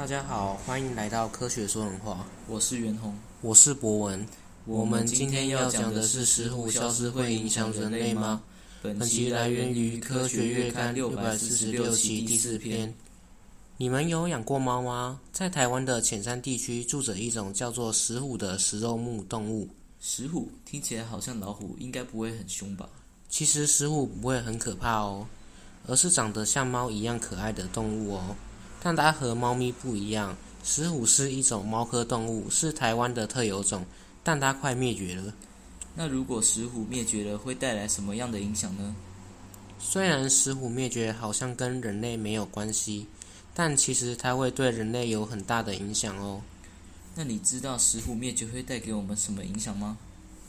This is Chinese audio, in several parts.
大家好，欢迎来到科学说人话，我是袁弘，我是博文。我们今天要讲的是石虎消失会影响人类吗？本集来源于《科学月刊》六百四十六期第四篇。你们有养过猫吗？在台湾的浅山地区住着一种叫做石虎的食肉目动物。石虎听起来好像老虎，应该不会很凶吧？其实石虎不会很可怕哦，而是长得像猫一样可爱的动物哦。但它和猫咪不一样，石虎是一种猫科动物，是台湾的特有种，但它快灭绝了。那如果石虎灭绝了，会带来什么样的影响呢？虽然石虎灭绝好像跟人类没有关系，但其实它会对人类有很大的影响哦。那你知道石虎灭绝会带给我们什么影响吗？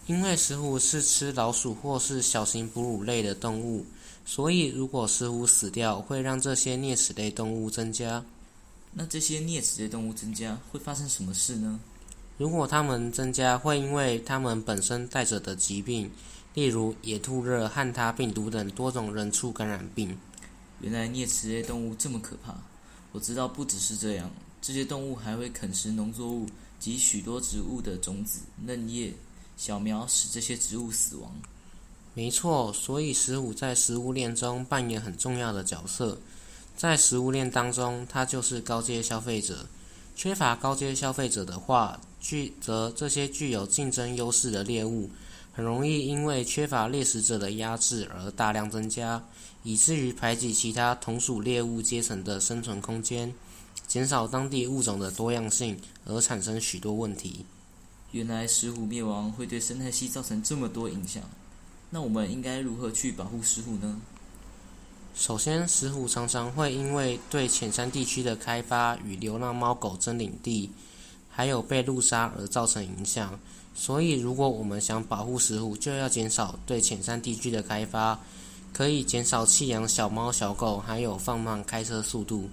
因为石虎是吃老鼠或是小型哺乳类的动物。所以，如果石虎死掉，会让这些啮齿类动物增加。那这些啮齿类动物增加会发生什么事呢？如果它们增加，会因为它们本身带着的疾病，例如野兔热、汉他病毒等多种人畜感染病。原来啮齿类动物这么可怕！我知道不只是这样，这些动物还会啃食农作物及许多植物的种子、嫩叶、小苗，使这些植物死亡。没错，所以石虎在食物链中扮演很重要的角色。在食物链当中，它就是高阶消费者。缺乏高阶消费者的话，具则这些具有竞争优势的猎物，很容易因为缺乏猎食者的压制而大量增加，以至于排挤其他同属猎物阶层的生存空间，减少当地物种的多样性，而产生许多问题。原来石虎灭亡会对生态系造成这么多影响。那我们应该如何去保护石虎呢？首先，石虎常常会因为对浅山地区的开发与流浪猫狗争领地，还有被路杀而造成影响。所以，如果我们想保护石虎，就要减少对浅山地区的开发，可以减少弃养小猫小狗，还有放慢开车速度。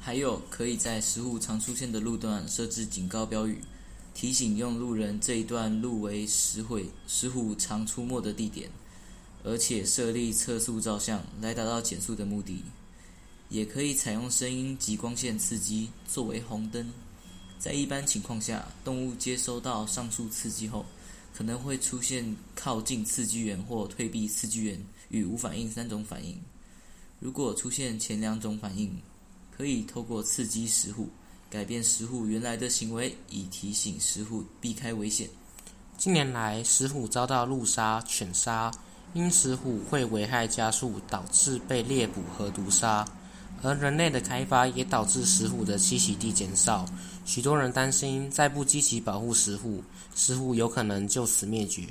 还有，可以在石虎常出现的路段设置警告标语。提醒用路人这一段路为石虎石虎常出没的地点，而且设立测速照相来达到减速的目的。也可以采用声音及光线刺激作为红灯。在一般情况下，动物接收到上述刺激后，可能会出现靠近刺激源或退避刺激源与无反应三种反应。如果出现前两种反应，可以透过刺激石虎。改变石虎原来的行为，以提醒石虎避开危险。近年来，石虎遭到路杀、犬杀，因石虎会危害家畜，导致被猎捕和毒杀。而人类的开发也导致石虎的栖息地减少。许多人担心，再不积极保护石虎，石虎有可能就此灭绝。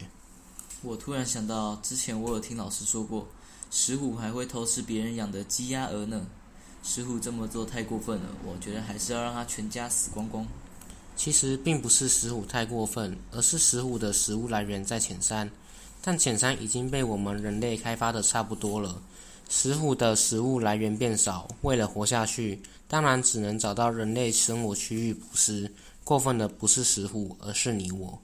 我突然想到，之前我有听老师说过，石虎还会偷吃别人养的鸡鸭鹅呢。石虎这么做太过分了，我觉得还是要让他全家死光光。其实并不是石虎太过分，而是石虎的食物来源在浅山，但浅山已经被我们人类开发的差不多了。石虎的食物来源变少，为了活下去，当然只能找到人类生活区域捕食。过分的不是石虎，而是你我。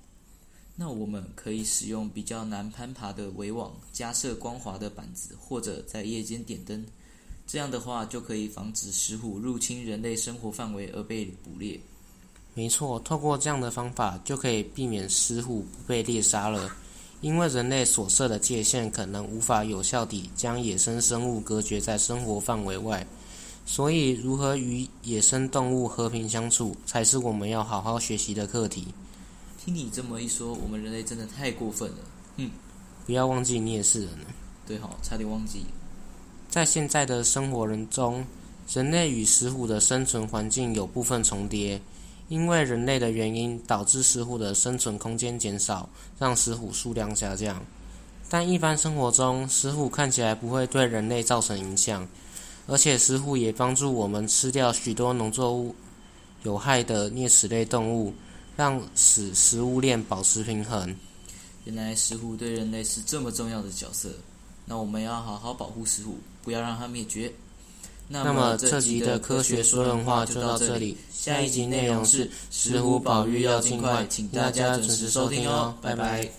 那我们可以使用比较难攀爬的围网，加设光滑的板子，或者在夜间点灯。这样的话，就可以防止石虎入侵人类生活范围而被捕猎。没错，透过这样的方法，就可以避免石虎不被猎杀了。因为人类所设的界限可能无法有效地将野生生物隔绝在生活范围外，所以如何与野生动物和平相处，才是我们要好好学习的课题。听你这么一说，我们人类真的太过分了。嗯，不要忘记你也是人。对，好，差点忘记。在现在的生活人中，人类与石虎的生存环境有部分重叠，因为人类的原因导致石虎的生存空间减少，让石虎数量下降。但一般生活中，石虎看起来不会对人类造成影响，而且石虎也帮助我们吃掉许多农作物有害的啮齿类动物，让使食物链保持平衡。原来石虎对人类是这么重要的角色。那我们要好好保护石虎，不要让它灭绝。那么这集的科学说人话就到这里，下一集内容是石虎保育要尽快，请大家准时收听哦，拜拜。